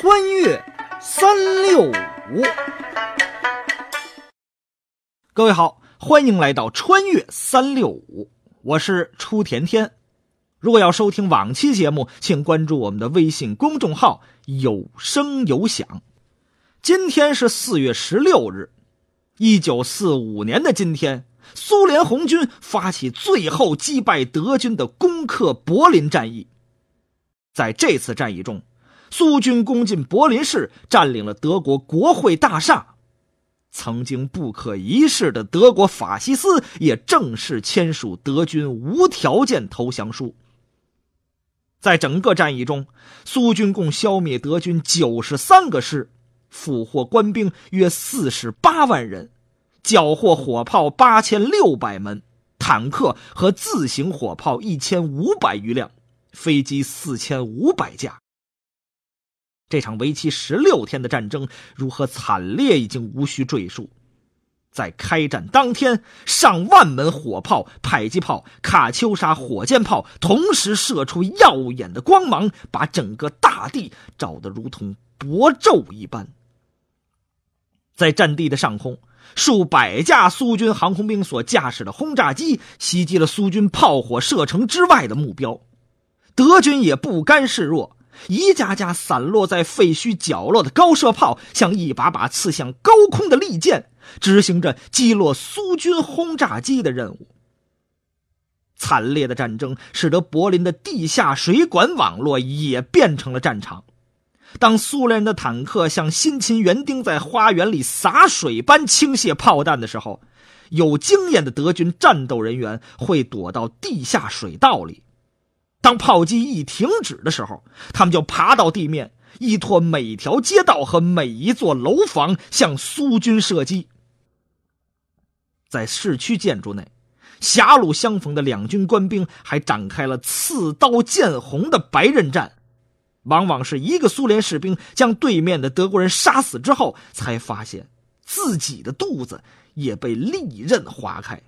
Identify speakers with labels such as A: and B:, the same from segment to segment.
A: 穿越三六五，各位好，欢迎来到穿越三六五，我是初甜甜。如果要收听往期节目，请关注我们的微信公众号“有声有响”。今天是四月十六日，一九四五年的今天，苏联红军发起最后击败德军的攻克柏林战役。在这次战役中，苏军攻进柏林市，占领了德国国会大厦。曾经不可一世的德国法西斯也正式签署德军无条件投降书。在整个战役中，苏军共消灭德军九十三个师，俘获官兵约四十八万人，缴获火炮八千六百门，坦克和自行火炮一千五百余辆，飞机四千五百架。这场为期十六天的战争如何惨烈，已经无需赘述。在开战当天，上万门火炮、迫击炮、卡秋莎火箭炮同时射出耀眼的光芒，把整个大地照得如同薄昼一般。在战地的上空，数百架苏军航空兵所驾驶的轰炸机袭击了苏军炮火射程之外的目标，德军也不甘示弱。一架架散落在废墟角落的高射炮，像一把把刺向高空的利剑，执行着击落苏军轰炸机的任务。惨烈的战争使得柏林的地下水管网络也变成了战场。当苏联人的坦克像辛勤园丁在花园里洒水般倾泻炮弹的时候，有经验的德军战斗人员会躲到地下水道里。当炮击一停止的时候，他们就爬到地面，依托每条街道和每一座楼房向苏军射击。在市区建筑内，狭路相逢的两军官兵还展开了刺刀见红的白刃战。往往是一个苏联士兵将对面的德国人杀死之后，才发现自己的肚子也被利刃划开。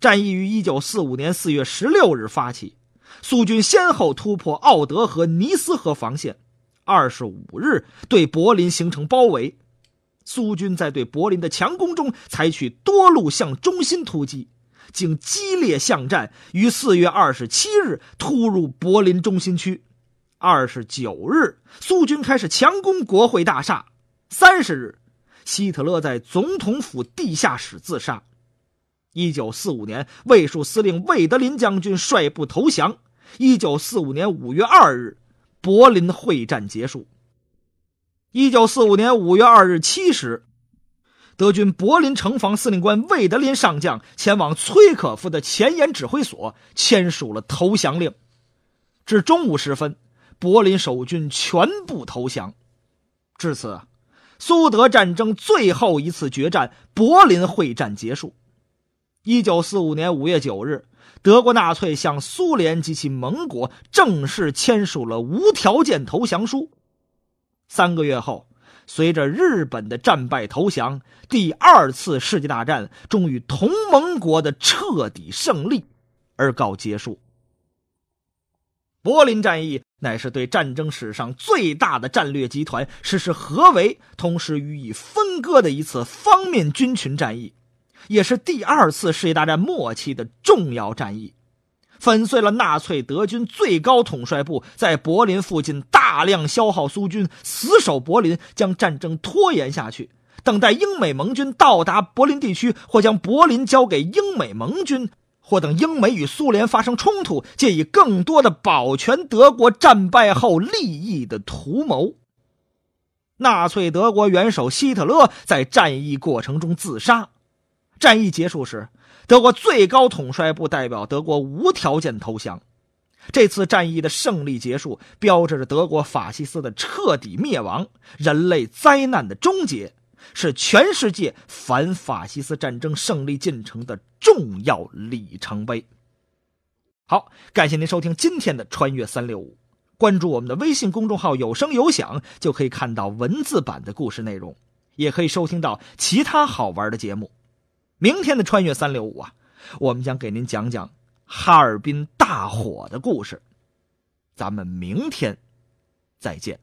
A: 战役于一九四五年四月十六日发起，苏军先后突破奥德和尼斯河防线，二十五日对柏林形成包围。苏军在对柏林的强攻中，采取多路向中心突击，经激烈巷战，于四月二十七日突入柏林中心区。二十九日，苏军开始强攻国会大厦。三十日，希特勒在总统府地下室自杀。一九四五年，卫戍司令魏德林将军率部投降。一九四五年五月二日，柏林会战结束。一九四五年五月二日七时，德军柏林城防司令官魏德林上将前往崔可夫的前沿指挥所签署了投降令。至中午时分，柏林守军全部投降。至此，苏德战争最后一次决战——柏林会战结束。一九四五年五月九日，德国纳粹向苏联及其盟国正式签署了无条件投降书。三个月后，随着日本的战败投降，第二次世界大战终于同盟国的彻底胜利而告结束。柏林战役乃是对战争史上最大的战略集团实施合围，同时予以分割的一次方面军群战役。也是第二次世界大战末期的重要战役，粉碎了纳粹德军最高统帅部在柏林附近大量消耗苏军，死守柏林，将战争拖延下去，等待英美盟军到达柏林地区，或将柏林交给英美盟军，或等英美与苏联发生冲突，借以更多的保全德国战败后利益的图谋。纳粹德国元首希特勒在战役过程中自杀。战役结束时，德国最高统帅部代表德国无条件投降。这次战役的胜利结束，标志着德国法西斯的彻底灭亡，人类灾难的终结，是全世界反法西斯战争胜利进程的重要里程碑。好，感谢您收听今天的《穿越三六五》，关注我们的微信公众号“有声有响”，就可以看到文字版的故事内容，也可以收听到其他好玩的节目。明天的穿越三六五啊，我们将给您讲讲哈尔滨大火的故事。咱们明天再见。